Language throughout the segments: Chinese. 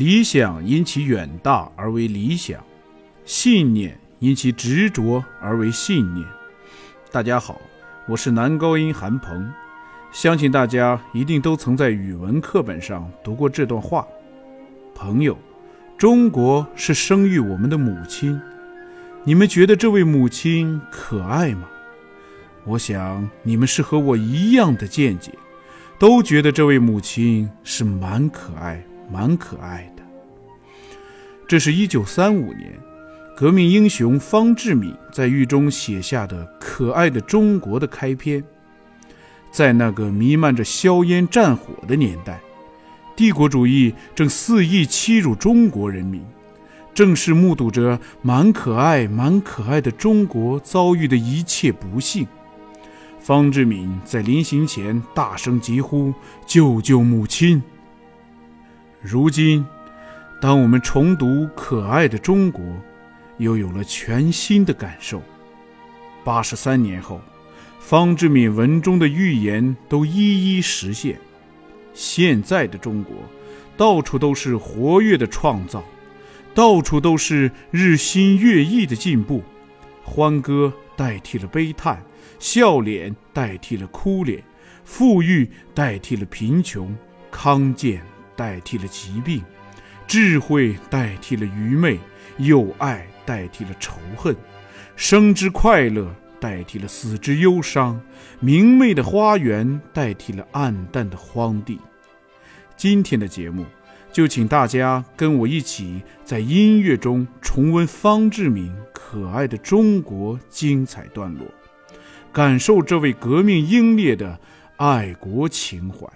理想因其远大而为理想，信念因其执着而为信念。大家好，我是男高音韩鹏，相信大家一定都曾在语文课本上读过这段话。朋友，中国是生育我们的母亲，你们觉得这位母亲可爱吗？我想你们是和我一样的见解，都觉得这位母亲是蛮可爱。蛮可爱的。这是一九三五年，革命英雄方志敏在狱中写下的《可爱的中国》的开篇。在那个弥漫着硝烟战火的年代，帝国主义正肆意欺辱中国人民，正是目睹着蛮可爱、蛮可爱的中国遭遇的一切不幸。方志敏在临行前大声疾呼：“救救母亲！”如今，当我们重读可爱的中国，又有了全新的感受。八十三年后，方志敏文中的预言都一一实现。现在的中国，到处都是活跃的创造，到处都是日新月异的进步。欢歌代替了悲叹，笑脸代替了哭脸，富裕代替了贫穷，康健。代替了疾病，智慧代替了愚昧，友爱代替了仇恨，生之快乐代替了死之忧伤，明媚的花园代替了暗淡的荒地。今天的节目，就请大家跟我一起在音乐中重温方志敏可爱的中国精彩段落，感受这位革命英烈的爱国情怀。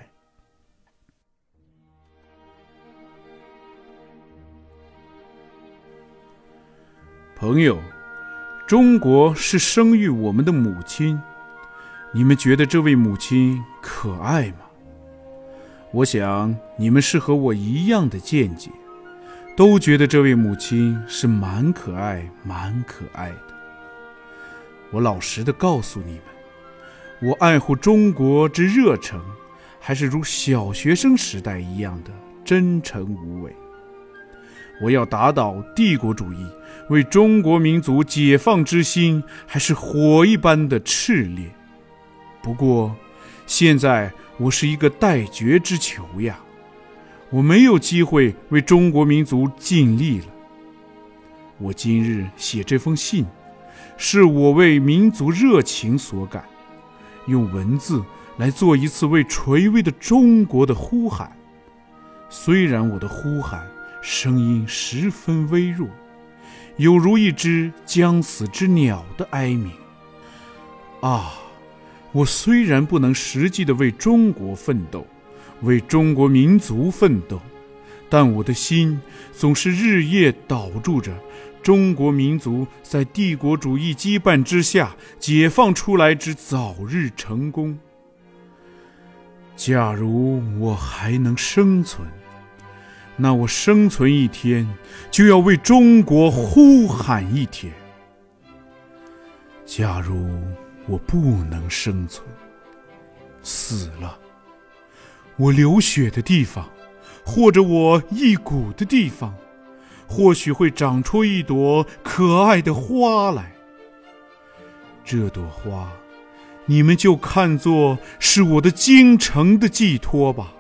朋友，中国是生育我们的母亲，你们觉得这位母亲可爱吗？我想你们是和我一样的见解，都觉得这位母亲是蛮可爱、蛮可爱的。我老实的告诉你们，我爱护中国之热诚，还是如小学生时代一样的真诚无伪。我要打倒帝国主义，为中国民族解放之心还是火一般的炽烈。不过，现在我是一个待决之囚呀，我没有机会为中国民族尽力了。我今日写这封信，是我为民族热情所感，用文字来做一次为垂危的中国的呼喊。虽然我的呼喊。声音十分微弱，有如一只将死之鸟的哀鸣。啊，我虽然不能实际的为中国奋斗，为中国民族奋斗，但我的心总是日夜祷祝着中国民族在帝国主义羁绊之下解放出来之早日成功。假如我还能生存。那我生存一天，就要为中国呼喊一天。假如我不能生存，死了，我流血的地方，或者我一骨的地方，或许会长出一朵可爱的花来。这朵花，你们就看作是我的京城的寄托吧。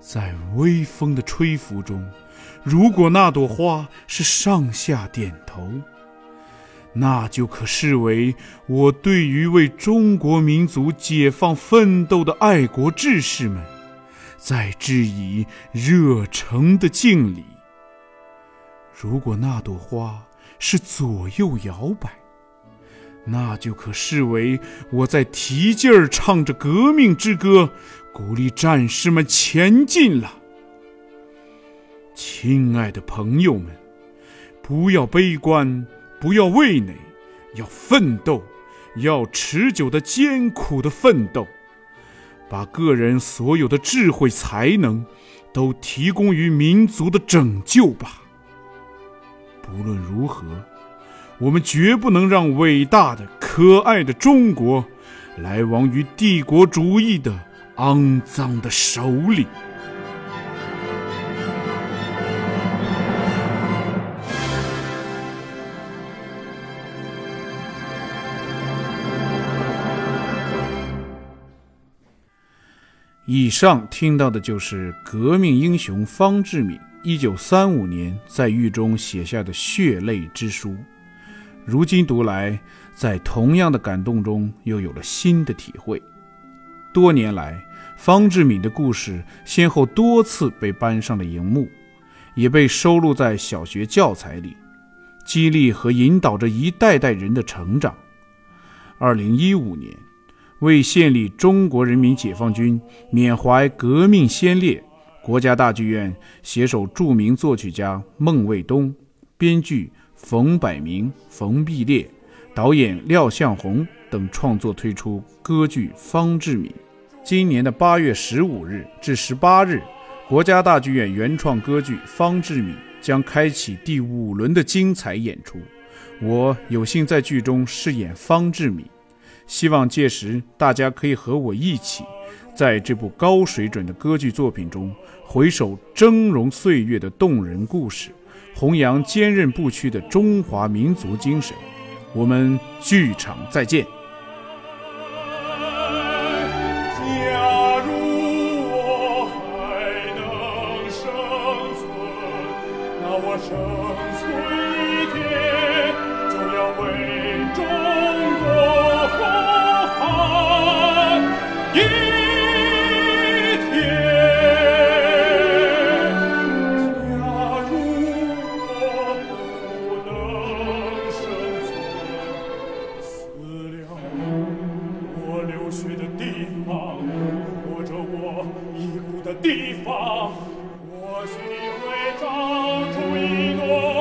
在微风的吹拂中，如果那朵花是上下点头，那就可视为我对于为中国民族解放奋斗的爱国志士们，在致以热诚的敬礼。如果那朵花是左右摇摆，那就可视为我在提劲儿唱着革命之歌。鼓励战士们前进了，亲爱的朋友们，不要悲观，不要畏馁，要奋斗，要持久的、艰苦的奋斗，把个人所有的智慧才能都提供于民族的拯救吧。不论如何，我们绝不能让伟大的、可爱的中国来亡于帝国主义的。肮脏的手里。以上听到的就是革命英雄方志敏一九三五年在狱中写下的血泪之书。如今读来在同样的感动中又有了新的体会。多年来方志敏的故事先后多次被搬上了荧幕，也被收录在小学教材里，激励和引导着一代代人的成长。二零一五年。为献礼中国人民解放军，缅怀革命先烈，国家大剧院携手著名作曲家孟卫东、编剧冯百明、冯碧烈、导演廖向红等创作推出歌剧《方志敏》。今年的八月十五日至十八日，国家大剧院原创歌剧《方志敏》将开启第五轮的精彩演出。我有幸在剧中饰演方志敏。希望届时大家可以和我一起，在这部高水准的歌剧作品中，回首峥嵘岁月的动人故事，弘扬坚韧不屈的中华民族精神。我们剧场再见。我血的地方，或者我遗骨的地方，或许会长出一朵。